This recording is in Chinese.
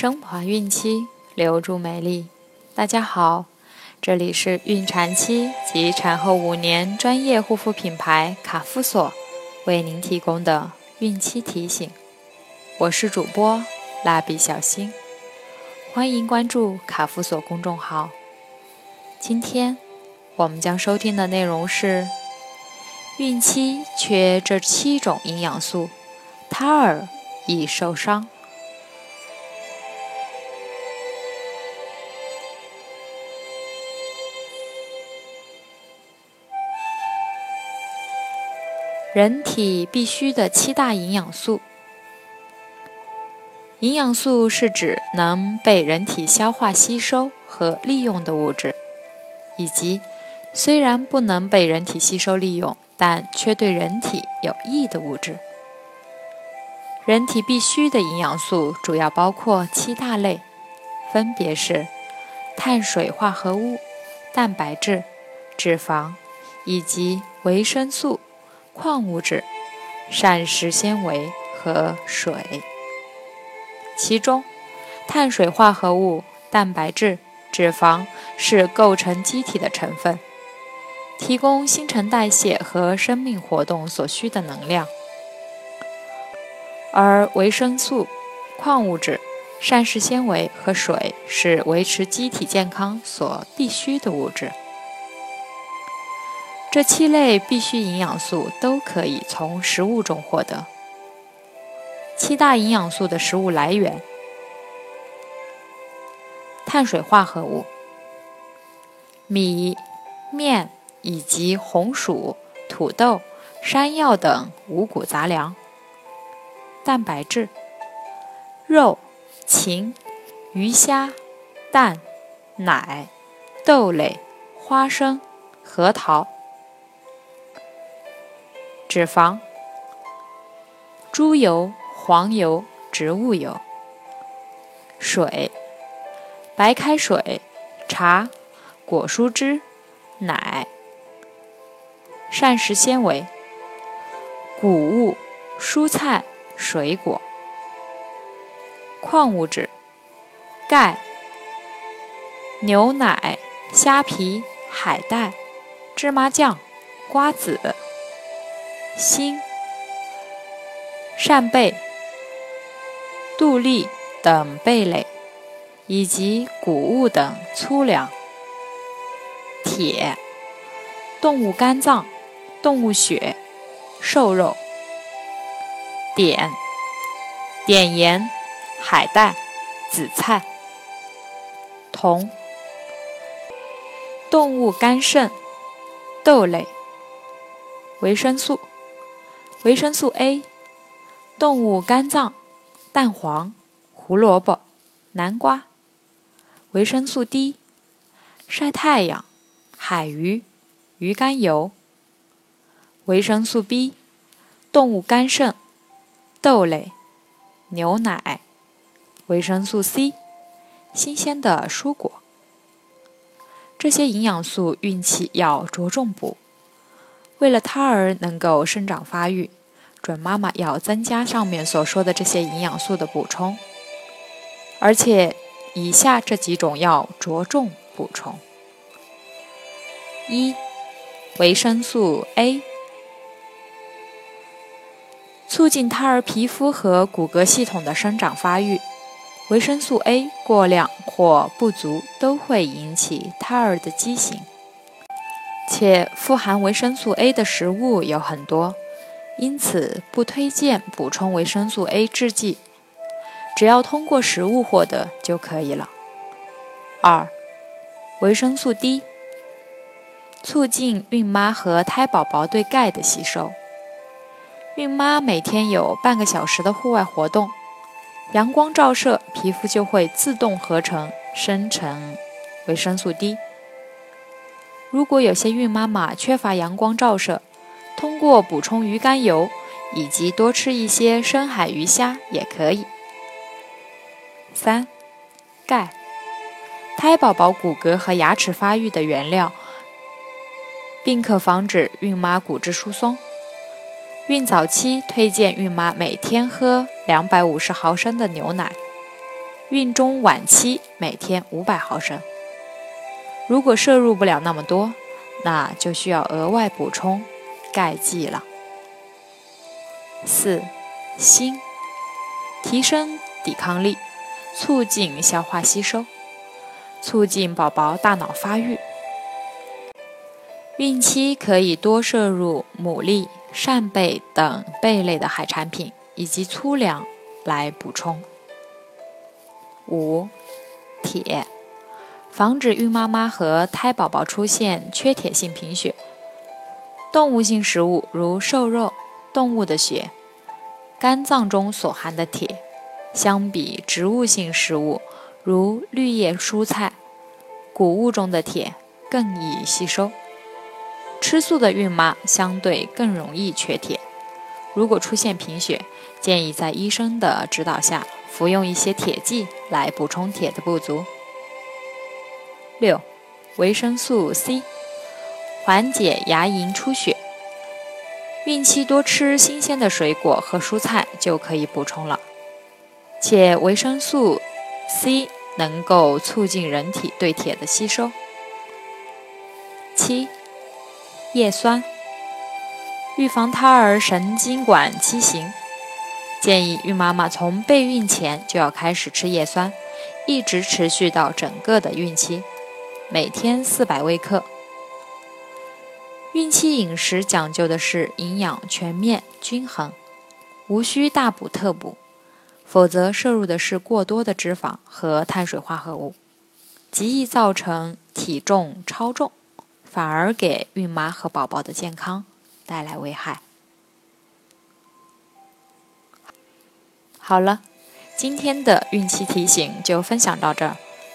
升华孕期，留住美丽。大家好，这里是孕产期及产后五年专业护肤品牌卡夫索为您提供的孕期提醒。我是主播蜡笔小新，欢迎关注卡夫索公众号。今天我们将收听的内容是：孕期缺这七种营养素，胎儿易受伤。人体必需的七大营养素。营养素是指能被人体消化吸收和利用的物质，以及虽然不能被人体吸收利用，但却对人体有益的物质。人体必需的营养素主要包括七大类，分别是碳水化合物、蛋白质、脂肪以及维生素。矿物质、膳食纤维和水，其中碳水化合物、蛋白质、脂肪是构成机体的成分，提供新陈代谢和生命活动所需的能量；而维生素、矿物质、膳食纤维和水是维持机体健康所必需的物质。这七类必需营养素都可以从食物中获得。七大营养素的食物来源：碳水化合物，米、面以及红薯、土豆、山药等五谷杂粮；蛋白质，肉、禽、鱼虾、蛋、奶、豆类、花生、核桃。脂肪：猪油、黄油、植物油；水：白开水、茶、果蔬汁、奶；膳食纤维：谷物、蔬菜、水果；矿物质：钙、牛奶、虾皮、海带、芝麻酱、瓜子。锌、扇贝、杜蛎等贝类，以及谷物等粗粮；铁、动物肝脏、动物血、瘦肉；碘、碘盐、海带、紫菜；铜、动物肝肾、豆类；维生素。维生素 A，动物肝脏、蛋黄、胡萝卜、南瓜；维生素 D，晒太阳、海鱼、鱼肝油；维生素 B，动物肝肾、豆类、牛奶；维生素 C，新鲜的蔬果。这些营养素孕期要着重补。为了胎儿能够生长发育，准妈妈要增加上面所说的这些营养素的补充，而且以下这几种要着重补充：一、维生素 A，促进胎儿皮肤和骨骼系统的生长发育。维生素 A 过量或不足都会引起胎儿的畸形。且富含维生素 A 的食物有很多，因此不推荐补充维生素 A 制剂，只要通过食物获得就可以了。二、维生素 D，促进孕妈和胎宝宝对钙的吸收。孕妈每天有半个小时的户外活动，阳光照射，皮肤就会自动合成生成维生素 D。如果有些孕妈妈缺乏阳光照射，通过补充鱼肝油以及多吃一些深海鱼虾也可以。三、钙，胎宝宝骨骼和牙齿发育的原料，并可防止孕妈骨质疏松。孕早期推荐孕妈每天喝两百五十毫升的牛奶。孕中晚期每天五百毫升。如果摄入不了那么多，那就需要额外补充钙剂了。四、锌，提升抵抗力，促进消化吸收，促进宝宝大脑发育。孕期可以多摄入牡蛎、扇贝等贝类的海产品，以及粗粮来补充。五、铁。防止孕妈妈和胎宝宝出现缺铁性贫血。动物性食物如瘦肉、动物的血、肝脏中所含的铁，相比植物性食物如绿叶蔬菜、谷物中的铁更易吸收。吃素的孕妈相对更容易缺铁。如果出现贫血，建议在医生的指导下服用一些铁剂来补充铁的不足。六，维生素 C，缓解牙龈出血。孕期多吃新鲜的水果和蔬菜就可以补充了，且维生素 C 能够促进人体对铁的吸收。七，叶酸，预防胎儿神经管畸形，建议孕妈妈从备孕前就要开始吃叶酸，一直持续到整个的孕期。每天四百微克。孕期饮食讲究的是营养全面均衡，无需大补特补，否则摄入的是过多的脂肪和碳水化合物，极易造成体重超重，反而给孕妈和宝宝的健康带来危害。好了，今天的孕期提醒就分享到这儿。